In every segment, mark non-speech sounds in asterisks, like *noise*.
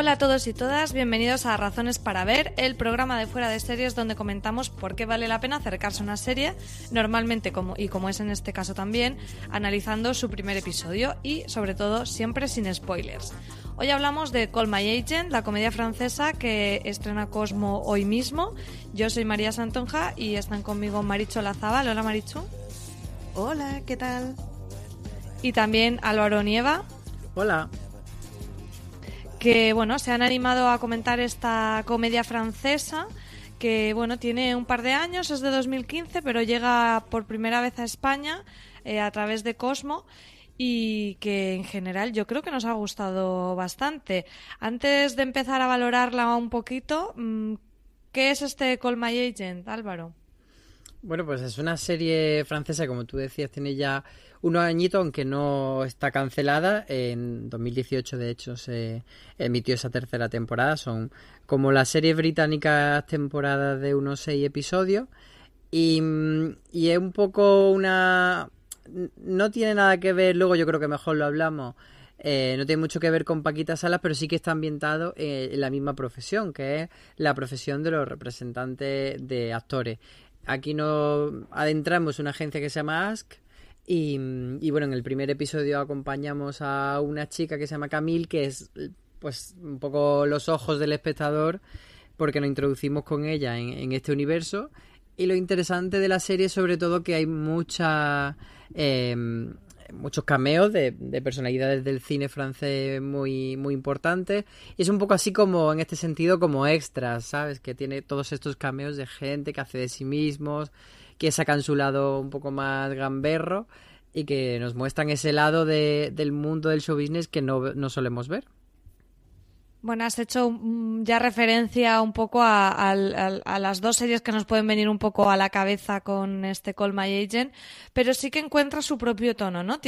Hola a todos y todas, bienvenidos a Razones para Ver, el programa de fuera de series donde comentamos por qué vale la pena acercarse a una serie, normalmente como y como es en este caso también, analizando su primer episodio y sobre todo siempre sin spoilers. Hoy hablamos de Call My Agent, la comedia francesa que estrena Cosmo hoy mismo. Yo soy María Santonja y están conmigo Maricho Lazabal. Hola Maricho. Hola, ¿qué tal? Y también Álvaro Nieva. Hola que bueno, se han animado a comentar esta comedia francesa que bueno, tiene un par de años, es de 2015, pero llega por primera vez a España eh, a través de Cosmo y que en general yo creo que nos ha gustado bastante. Antes de empezar a valorarla un poquito, mm, ¿qué es este Call My Agent, Álvaro? Bueno, pues es una serie francesa, como tú decías, tiene ya unos añitos, aunque no está cancelada. En 2018, de hecho, se emitió esa tercera temporada. Son como las series británicas temporadas de unos seis episodios. Y, es un poco una... No tiene nada que ver, luego yo creo que mejor lo hablamos, eh, no tiene mucho que ver con Paquita Salas, pero sí que está ambientado en la misma profesión, que es la profesión de los representantes de actores. Aquí nos adentramos en una agencia que se llama Ask, y, bueno, en el primer episodio acompañamos a una chica que se llama Camille, que es pues un poco los ojos del espectador, porque nos introducimos con ella en, este universo. Y lo interesante de la serie sobre todo que hay mucha, em, muchos cameos de, personalidades del cine francés muy, muy importantes. Y es un poco así como, en este sentido, como extras, ¿sabes? Que tiene todos estos cameos de gente que hace de sí mismos, que sacan su lado un poco más gamberro y que nos muestran ese lado de, del mundo del show business que no, no solemos ver. Bueno, has hecho ya referencia un poco a, las dos series que nos pueden venir un poco a la cabeza con este Call My Agent, pero sí que encuentra su propio tono, ¿no?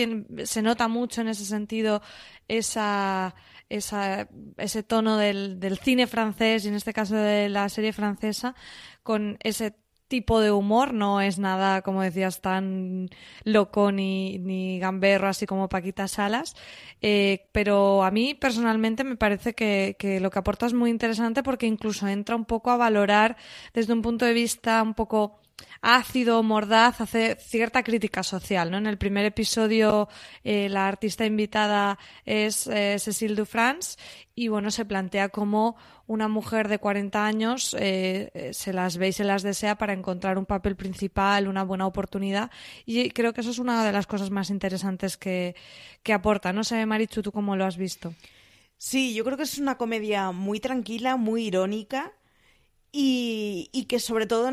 se nota mucho en ese sentido esa, esa, ese tono del, del cine francés y en este caso de la serie francesa con ese tipo de humor, no es nada, como decías, tan loco ni, gamberro así como Paquita Salas, eh, pero a mí personalmente me parece que, que, lo que aporta es muy interesante porque incluso entra un poco a valorar desde un punto de vista un poco ácido, mordaz, hace cierta crítica social. ¿no? En el primer episodio eh, la artista invitada es eh, Cécile Dufrance y bueno, se plantea como una mujer de 40 años eh, se las ve y se las desea para encontrar un papel principal, una buena oportunidad y creo que eso es una de las cosas más interesantes que, que aporta. No sé, Marichu, ¿tú cómo lo has visto? Sí, yo creo que es una comedia muy tranquila, muy irónica y, y que sobre todo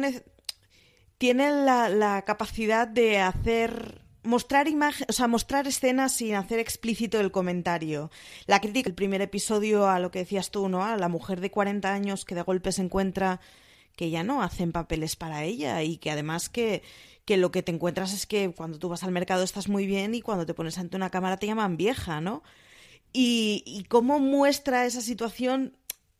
tiene la, capacidad de hacer mostrar imagen, o sea, mostrar escenas sin hacer explícito el comentario. La crítica, el primer episodio a lo que decías tú, ¿no? A la mujer de 40 años que de golpe se encuentra que ya no hacen papeles para ella y que además que, que lo que te encuentras es que cuando tú vas al mercado estás muy bien y cuando te pones ante una cámara te llaman vieja, ¿no? Y, y cómo muestra esa situación,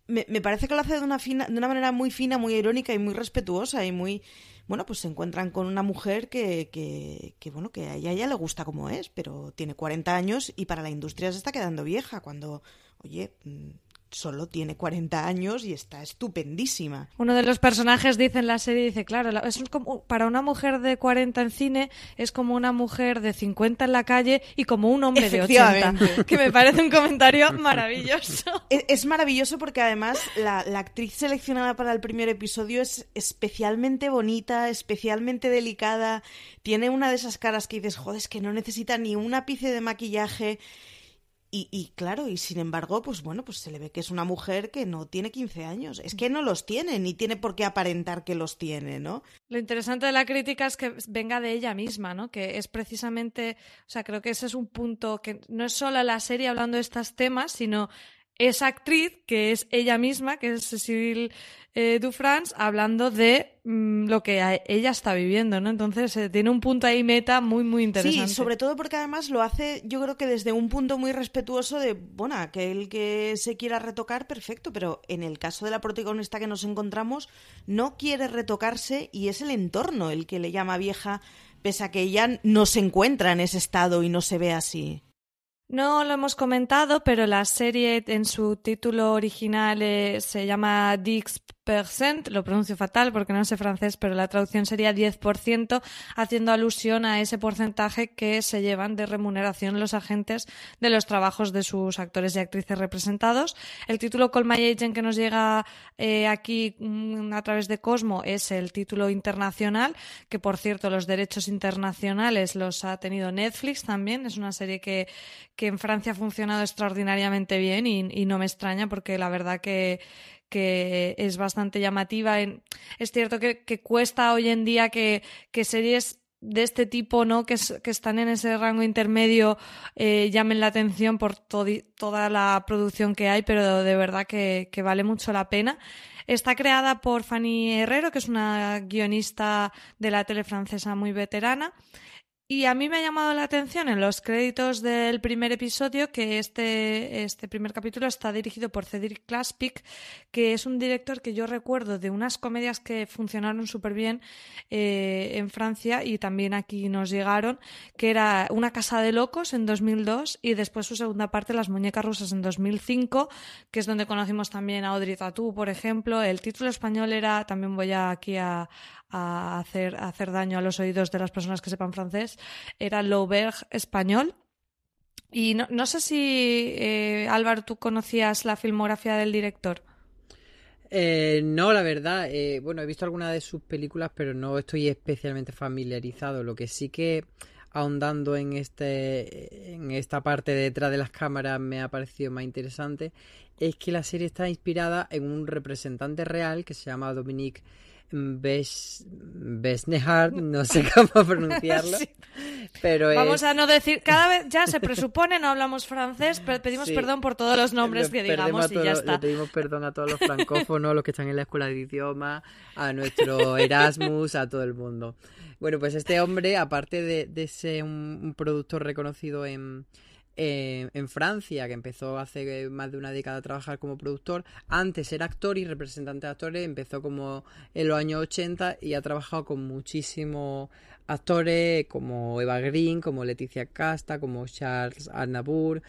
me, me, parece que lo hace de una, fina, de una manera muy fina, muy irónica y muy respetuosa y muy bueno, pues se encuentran con una mujer que, que, que, bueno, que a ella ya le gusta como es, pero tiene 40 años y para la industria se está quedando vieja cuando, oye, mm, solo tiene 40 años y está estupendísima. Uno de los personajes dice en la serie, dice, claro, es como, para una mujer de 40 en cine es como una mujer de 50 en la calle y como un hombre de 80, que me parece un comentario maravilloso. *laughs* Es, maravilloso porque además la, la actriz seleccionada para el primer episodio es especialmente bonita, especialmente delicada, tiene una de esas caras que dices, joder, es que no necesita ni un ápice de maquillaje y, claro, y sin embargo, pues bueno, pues se le ve que es una mujer que no tiene 15 años. Es que no los tiene, ni tiene por qué aparentar que los tiene, ¿no? Lo interesante de la crítica es que venga de ella misma, ¿no? Que es precisamente, o sea, creo que ese es un punto que no es solo la serie hablando de estos temas, sino esa actriz, que es ella misma, que es Cecil eh, Dufrance, hablando de mm, lo que ella está viviendo, ¿no? Entonces eh, tiene un punto ahí meta muy, muy interesante. Sí, sobre todo porque además lo hace, yo creo que desde un punto muy respetuoso de, bueno, aquel que se quiera retocar, perfecto, pero en el caso de la protagonista que nos encontramos, no quiere retocarse y es el entorno el que le llama vieja, pese a que ella no se encuentra en ese estado y no se ve así. No lo hemos comentado, pero la serie en su título original eh, se llama Dix lo pronuncio fatal porque no sé francés, pero la traducción sería 10%, haciendo alusión a ese porcentaje que se llevan de remuneración los agentes de los trabajos de sus actores y actrices representados. El título Call My Agent que nos llega eh, aquí mm, a través de Cosmo es el título internacional, que por cierto los derechos internacionales los ha tenido Netflix también. Es una serie que, que en Francia ha funcionado extraordinariamente bien y, y no me extraña porque la verdad que que es bastante llamativa. Es cierto que, cuesta hoy en día que, series de este tipo, ¿no? Que, están en ese rango intermedio, eh, llamen la atención por toda la producción que hay, pero de verdad que, que, vale mucho la pena. Está creada por Fanny Herrero, que es una guionista de la tele francesa muy veterana. Y a mí me ha llamado la atención en los créditos del primer episodio que este, este primer capítulo está dirigido por Cedric Klaspik, que es un director que yo recuerdo de unas comedias que funcionaron súper bien eh, en Francia y también aquí nos llegaron, que era Una casa de locos en 2002 y después su segunda parte, Las muñecas rusas en 2005, que es donde conocimos también a Audrey Tautou, por ejemplo. El título español era, también voy aquí a, a hacer, hacer daño a los oídos de las personas que sepan francés, era L'Auberge español. Y no, no sé si, eh, Álvaro, tú conocías la filmografía del director. Eh, no, la verdad, eh, bueno, he visto algunas de sus películas, pero no estoy especialmente familiarizado. Lo que sí que ahondando en este en esta parte detrás de las cámaras me ha parecido más interesante es que la serie está inspirada en un representante real que se llama Dominique Besnehard, *laughs* no sé cómo pronunciarlo. Pero Vamos a no decir, cada vez ya se presupone, no hablamos francés, pero pedimos perdón por todos los nombres que digamos y ya está. Le pedimos perdón a todos los francófonos, los que están en la escuela de idioma, a nuestro Erasmus, a todo el mundo. Bueno, pues este hombre, aparte de, ser un productor reconocido en, en Francia, que empezó hace más de una década a trabajar como productor. Antes era actor y representante de actores, empezó como en los años 80 y ha trabajado con muchísimos actores como Eva Green, como Leticia Casta, como Charles Arnabur.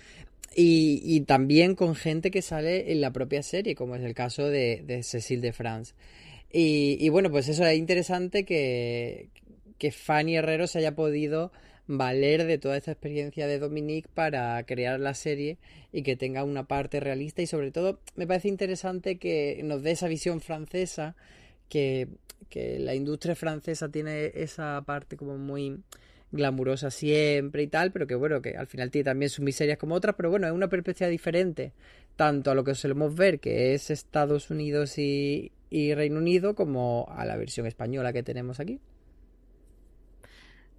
Y, también con gente que sale en la propia serie, como es el caso de, de Cecil de France. Y, y, bueno, pues eso es interesante que, que Fanny Herrero se haya podido valer de toda esta experiencia de Dominique para crear la serie y que tenga una parte realista y sobre todo me parece interesante que nos dé esa visión francesa que, que la industria francesa tiene esa parte como muy glamurosa siempre y tal, pero que bueno, que al final tiene también sus miserias como otras, pero bueno, es una perspectiva diferente, tanto a lo que solemos ver, que es Estados Unidos y, y Reino Unido, como a la versión española que tenemos aquí.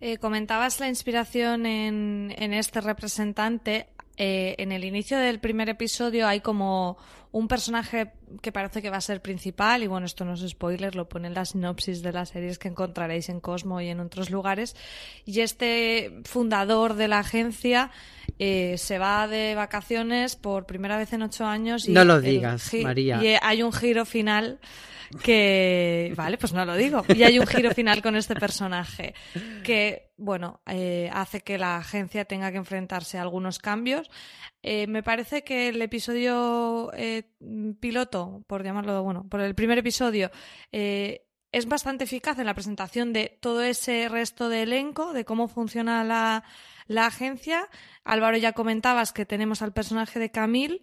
Eh, comentabas la inspiración en, en este representante. Eh, en el inicio del primer episodio hay como un personaje que parece que va a ser principal, y bueno, esto no es spoiler, lo pone en la sinopsis de las series que encontraréis en Cosmo y en otros lugares. Y este fundador de la agencia eh, se va de vacaciones por primera vez en ocho años. Y no lo digas, María. Y hay un giro final que, vale, pues no lo digo. Y hay un giro final con este personaje que bueno, eh, hace que la agencia tenga que enfrentarse a algunos cambios. Eh, me parece que el episodio eh, piloto, por llamarlo, bueno, por el primer episodio, es bastante eficaz en la presentación de todo ese resto de elenco, de cómo funciona la, la agencia. Álvaro, ya comentabas que tenemos al personaje de Camille,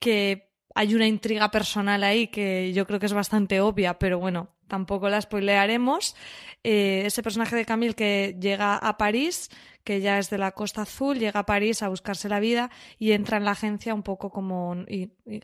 que hay una intriga personal ahí que yo creo que es bastante obvia, pero bueno, tampoco la spoilearemos. Eh, ese personaje de Camille que llega a París, que ya es de la Costa Azul, llega a París a buscarse la vida y entra en la agencia un poco como,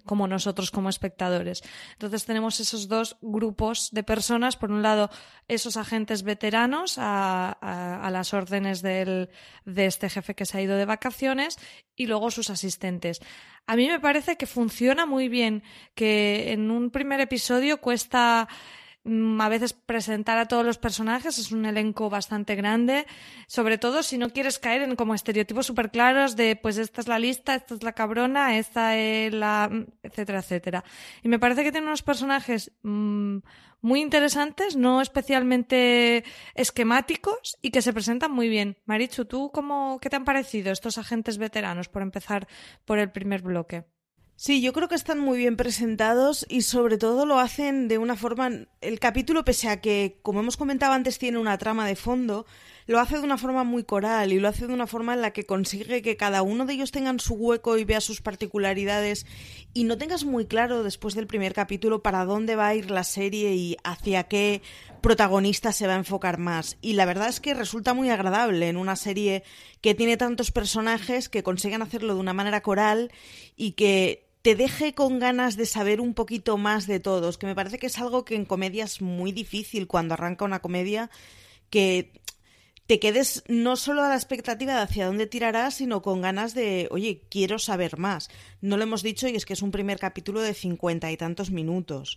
como nosotros como espectadores. Entonces tenemos esos dos grupos de personas, por un lado esos agentes veteranos a, a, las órdenes del, de este jefe que se ha ido de vacaciones y luego sus asistentes. A mí me parece que funciona muy bien, que en un primer episodio cuesta a veces presentar a todos los personajes es un elenco bastante grande, sobre todo si no quieres caer en como estereotipos súper claros de pues esta es la lista, esta es la cabrona, esta es la... Mm, etcétera, etcétera. Y me parece que tiene unos personajes mmm, muy interesantes, no especialmente esquemáticos y que se presentan muy bien. Marichu, ¿tú cómo, qué te han parecido estos agentes veteranos, por empezar por el primer bloque? Sí, yo creo que están muy bien presentados y sobre todo lo hacen de una forma... El capítulo, pese a que, como hemos comentado antes, tiene una trama de fondo, lo hace de una forma muy coral y lo hace de una forma en la que consigue que cada uno de ellos tengan su hueco y vea sus particularidades y no tengas muy claro después del primer capítulo para dónde va a ir la serie y hacia qué protagonista se va a enfocar más. Y la verdad es que resulta muy agradable en una serie que tiene tantos personajes que consiguen hacerlo de una manera coral y que te deje con ganas de saber un poquito más de todos, que me parece que es algo que en comedia es muy difícil cuando arranca una comedia, que te quedes no solo a la expectativa de hacia dónde tirarás, sino con ganas de, oye, quiero saber más. No lo hemos dicho y es que es un primer capítulo de cincuenta y tantos minutos,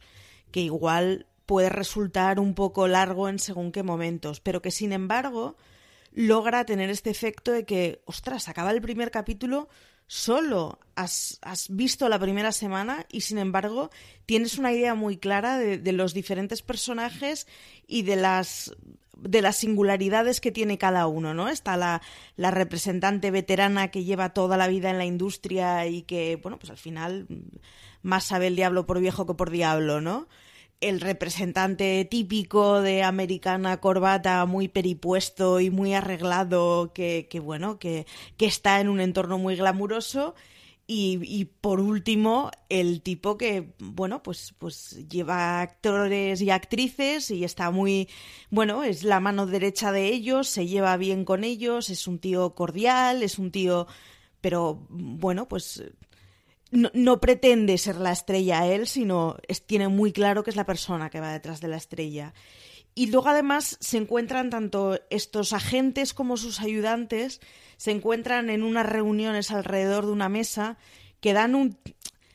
que igual puede resultar un poco largo en según qué momentos, pero que sin embargo logra tener este efecto de que, ostras, acaba el primer capítulo solo has, visto la primera semana y sin embargo tienes una idea muy clara de, los diferentes personajes y de las de las singularidades que tiene cada uno, ¿no? Está la, la representante veterana que lleva toda la vida en la industria y que, bueno, pues al final más sabe el diablo por viejo que por diablo, ¿no? El representante típico de americana corbata muy peripuesto y muy arreglado que, que bueno que, que, está en un entorno muy glamuroso. Y, y, por último el tipo que bueno pues pues lleva actores y actrices y está muy bueno es la mano derecha de ellos se lleva bien con ellos es un tío cordial es un tío pero bueno pues no, pretende ser la estrella él, sino tiene muy claro que es la persona que va detrás de la estrella. Y luego además se encuentran tanto estos agentes como sus ayudantes, se encuentran en unas reuniones alrededor de una mesa que dan un,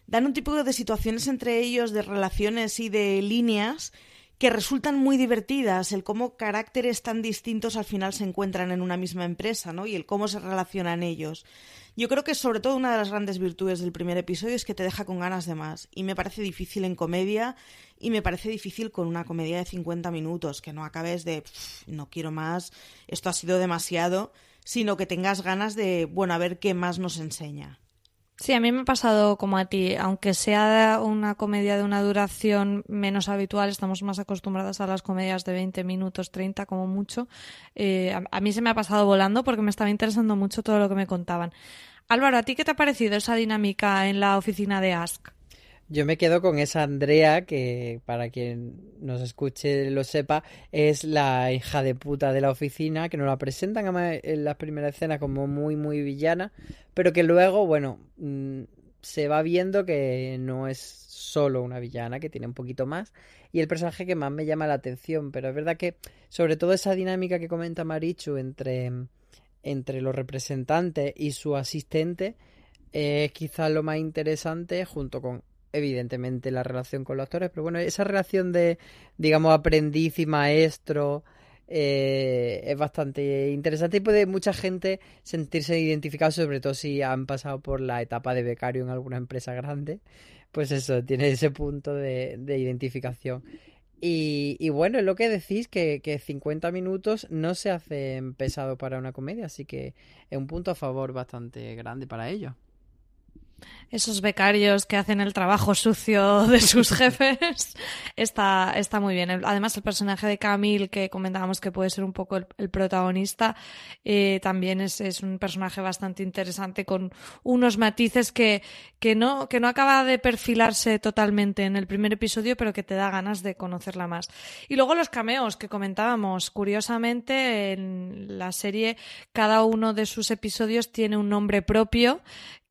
dan un tipo de situaciones entre ellos, de relaciones y de líneas que resultan muy divertidas, el cómo caracteres tan distintos al final se encuentran en una misma empresa, ¿no? Y el cómo se relacionan ellos. Yo creo que sobre todo una de las grandes virtudes del primer episodio es que te deja con ganas de más. Y me parece difícil en comedia y me parece difícil con una comedia de 50 minutos, que no acabes de no quiero más, esto ha sido demasiado, sino que tengas ganas de, bueno, a ver qué más nos enseña. Sí, a mí me ha pasado como a ti, aunque sea una comedia de una duración menos habitual, estamos más acostumbradas a las comedias de 20 minutos, 30 como mucho. Eh, a, mí se me ha pasado volando porque me estaba interesando mucho todo lo que me contaban. Álvaro, ¿a ti qué te ha parecido esa dinámica en la oficina de Ask? Yo me quedo con esa Andrea, que para quien nos escuche lo sepa, es la hija de puta de la oficina, que nos la presentan en la primera escena como muy, muy villana, pero que luego, bueno, mm, se va viendo que no es solo una villana, que tiene un poquito más, y el personaje que más me llama la atención, pero es verdad que sobre todo esa dinámica que comenta Marichu entre, entre los representantes y su asistente, es quizás lo más interesante junto con evidentemente la relación con los actores, pero bueno, esa relación de, digamos, aprendiz y maestro eh, es bastante interesante y puede mucha gente sentirse identificado, sobre todo si han pasado por la etapa de becario en alguna empresa grande, pues eso, tiene ese punto de, de identificación. Y, bueno, es lo que decís, que, que 50 minutos no se hacen pesado para una comedia, así que es un punto a favor bastante grande para ello esos becarios que hacen el trabajo sucio de sus *laughs* jefes, está, está muy bien. Además, el personaje de Camille, que comentábamos que puede ser un poco el, protagonista, eh, también es, es, un personaje bastante interesante con unos matices que, que, no, que no acaba de perfilarse totalmente en el primer episodio, pero que te da ganas de conocerla más. Y luego los cameos que comentábamos. Curiosamente, en la serie, cada uno de sus episodios tiene un nombre propio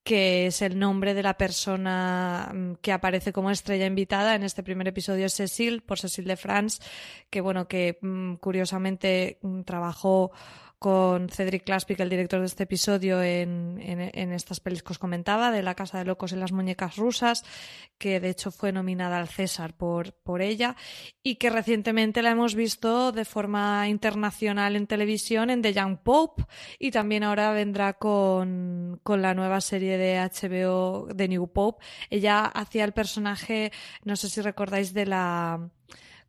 que es el nombre de la persona mm, que aparece como estrella invitada. En este primer episodio es Cecil, por Cecil de France, que bueno, que mm, curiosamente mm, trabajó con Cedric Claspic, el director de este episodio, en, en, estas pelis que os comentaba, de La Casa de Locos y las Muñecas Rusas, que de hecho fue nominada al César por, por ella, y que recientemente la hemos visto de forma internacional en televisión en The Young Pope, y también ahora vendrá con, con la nueva serie de HBO de New Pope. Ella hacía el personaje, no sé si recordáis, de la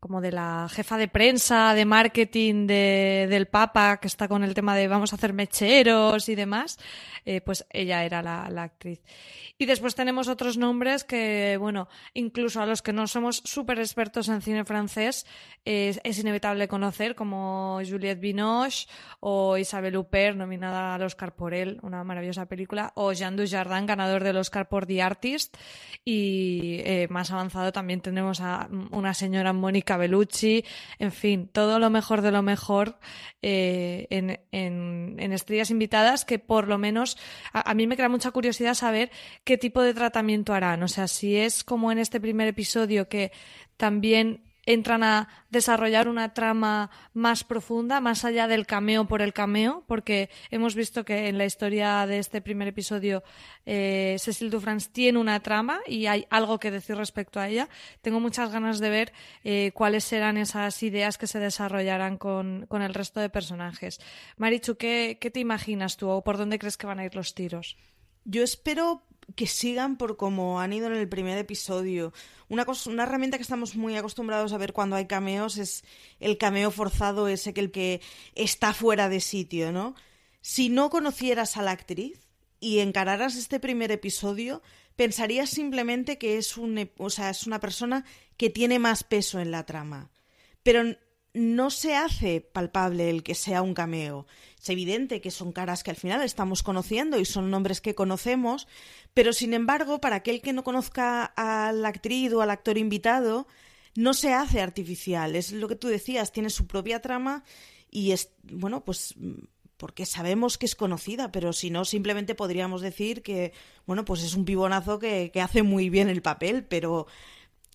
como de la jefa de prensa, de marketing de, del Papa, que está con el tema de vamos a hacer mecheros y demás, eh, pues ella era la, actriz. Y después tenemos otros nombres que, bueno, incluso a los que no somos súper expertos en cine francés, es inevitable conocer, como Juliette Binoche o Isabelle Huppert, nominada al Oscar por él, una maravillosa película, o Jean Dujardin, ganador del Oscar por The Artist. Y eh, más avanzado también tenemos a una señora Mónica Bellucci, en fin, todo lo mejor de lo mejor eh, en, en, estrellas invitadas que por lo menos a, a, mí me crea mucha curiosidad saber qué tipo de tratamiento harán. O sea, si es como en este primer episodio que también entran a desarrollar una trama más profunda, más allá del cameo por el cameo, porque hemos visto que en la historia de este primer episodio eh, Cecil Dufrance tiene una trama y hay algo que decir respecto a ella. Tengo muchas ganas de ver eh, cuáles serán esas ideas que se desarrollarán con, con el resto de personajes. Marichu, ¿qué, ¿qué te imaginas tú o por dónde crees que van a ir los tiros? Yo espero que sigan por como han ido en el primer episodio. Una, una herramienta que estamos muy acostumbrados a ver cuando hay cameos es el cameo forzado, ese que el que está fuera de sitio, ¿no? Si no conocieras a la actriz y encararas este primer episodio, pensarías simplemente que es, un, o sea, es una persona que tiene más peso en la trama. Pero no se hace palpable el que sea un cameo. Es evidente que son caras que al final estamos conociendo y son nombres que conocemos, pero sin embargo, para aquel que no conozca a la actriz o al actor invitado, no se hace artificial. Es lo que tú decías, tiene su propia trama y es, bueno, pues porque sabemos que es conocida, pero si no, simplemente podríamos decir que, bueno, pues es un pibonazo que, que hace muy bien el papel, pero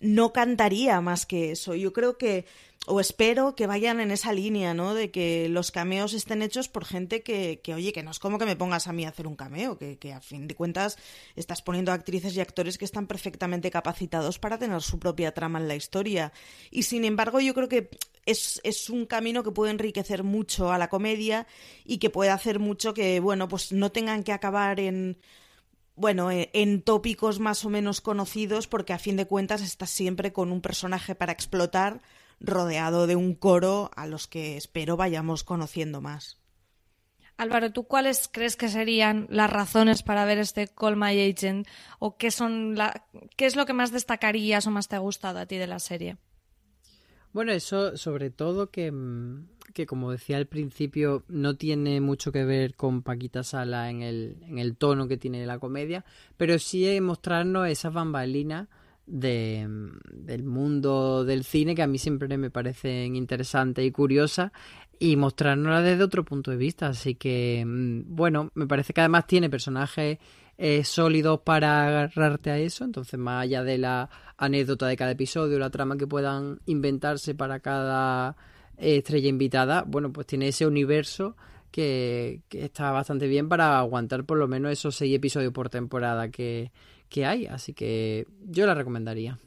no cantaría más que eso. Yo creo que o espero que vayan en esa línea, ¿no? De que los cameos estén hechos por gente que, que oye, que no es como que me pongas a mí a hacer un cameo, que, que, a fin de cuentas estás poniendo actrices y actores que están perfectamente capacitados para tener su propia trama en la historia. Y sin embargo, yo creo que es, es un camino que puede enriquecer mucho a la comedia y que puede hacer mucho que, bueno, pues no tengan que acabar en bueno, en tópicos más o menos conocidos, porque a fin de cuentas estás siempre con un personaje para explotar rodeado de un coro a los que espero vayamos conociendo más. Álvaro, ¿tú cuáles crees que serían las razones para ver este Call My Agent? ¿O qué, son la, qué es lo que más destacarías o más te ha gustado a ti de la serie? Bueno, eso sobre todo que, que como decía al principio, no tiene mucho que ver con Paquita Sala en el, en el tono que tiene la comedia, pero sí mostrarnos esas bambalinas de, del mundo del cine que a mí siempre me parecen interesantes y curiosas y mostrárnosla desde otro punto de vista. Así que, mm, bueno, me parece que además tiene personajes eh, sólidos para agarrarte a eso. Entonces, más allá de la anécdota de cada episodio, la trama que puedan inventarse para cada estrella invitada, bueno, pues tiene ese universo que, que está bastante bien para aguantar por lo menos esos seis episodios por temporada que, que hay, así que yo la recomendaría.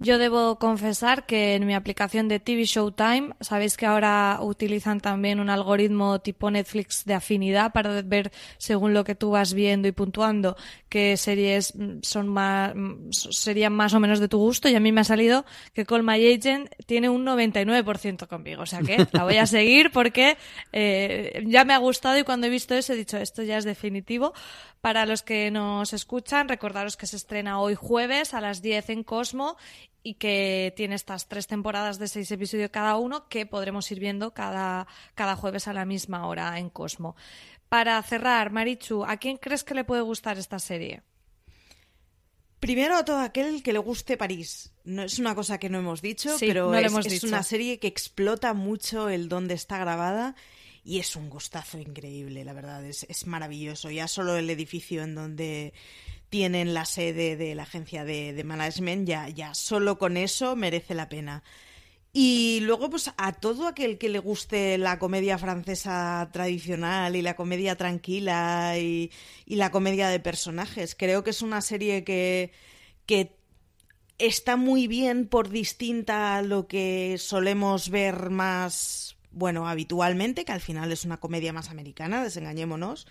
Yo debo confesar que en mi aplicación de TV Showtime, sabéis que ahora utilizan también un algoritmo tipo Netflix de afinidad para ver según lo que tú vas viendo y puntuando qué series son más, serían más o menos de tu gusto y a mí me ha salido que Call My Agent tiene un 99% conmigo. O sea que la voy a *laughs* seguir porque eh, ya me ha gustado y cuando he visto eso he dicho esto ya es definitivo. Para los que nos escuchan, recordaros que se estrena hoy jueves a las 10 en Cosmo y que tiene estas tres temporadas de seis episodios cada uno que podremos ir viendo cada, cada jueves a la misma hora en Cosmo. Para cerrar, Marichu, ¿a quién crees que le puede gustar esta serie? Primero a todo aquel que le guste París. No es una cosa que no hemos dicho, pero es, una serie que explota mucho el dónde está grabada y es un gustazo increíble, la verdad, es, es maravilloso. Ya solo el edificio en donde tienen la sede de la agencia de, management, ya, ya solo con eso merece la pena. Y luego, pues a todo aquel que le guste la comedia francesa tradicional y la comedia tranquila y, la comedia de personajes, creo que es una serie que, que está muy bien por distinta a lo que solemos ver más, bueno, habitualmente, que al final es una comedia más americana, desengañémonos.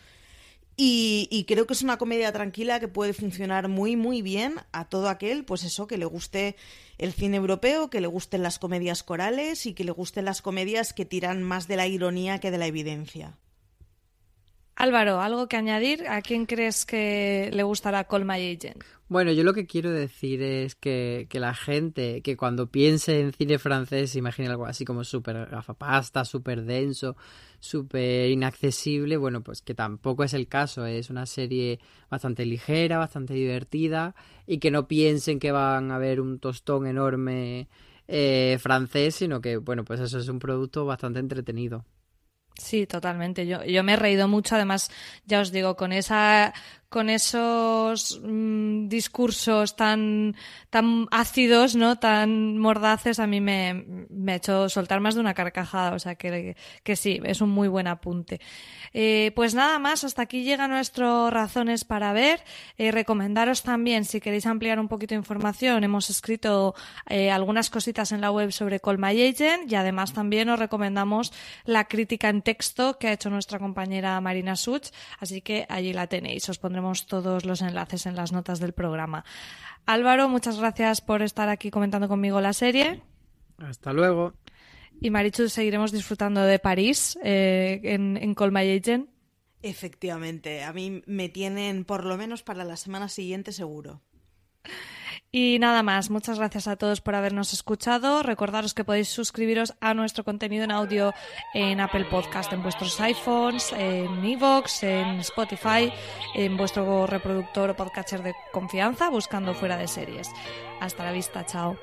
Y, creo que es una comedia tranquila que puede funcionar muy, muy bien a todo aquel, pues eso, que le guste el cine europeo, que le gusten las comedias corales y que le gusten las comedias que tiran más de la ironía que de la evidencia. Álvaro, ¿algo que añadir? ¿A quién crees que le gustará Call My Agent? Bueno, yo lo que quiero decir es que, que la gente que cuando piense en cine francés imagine algo así como súper gafapasta, súper denso, súper inaccesible, bueno, pues que tampoco es el caso, es una serie bastante ligera, bastante divertida y que no piensen que van a ver un tostón enorme eh, francés, sino que, bueno, pues eso es un producto bastante entretenido. Sí, totalmente. Yo, yo me he reído mucho, además, ya os digo, con esa, con esos mm, discursos tan, tan ácidos, ¿no? Tan mordaces, a mí me, me, ha hecho soltar más de una carcajada. O sea que, que sí, es un muy buen apunte. Eh, pues nada más, hasta aquí llegan nuestras razones para ver. Eh, recomendaros también, si queréis ampliar un poquito de información, hemos escrito eh, algunas cositas en la web sobre Call My Agent y además también os recomendamos la crítica en texto que ha hecho nuestra compañera Marina Such, así que allí la tenéis. Os pondremos todos los enlaces en las notas del programa. Álvaro, muchas gracias por estar aquí comentando conmigo la serie. Hasta luego. Y Marichu, seguiremos disfrutando de París eh, en, en Call My Agent. Efectivamente, a mí me tienen por lo menos para la semana siguiente seguro. Y nada más, muchas gracias a todos por habernos escuchado. Recordaros que podéis suscribiros a nuestro contenido en audio en Apple Podcast, en vuestros iPhones, en Evox, en Spotify, en vuestro reproductor o podcatcher de confianza, buscando fuera de series. Hasta la vista, chao.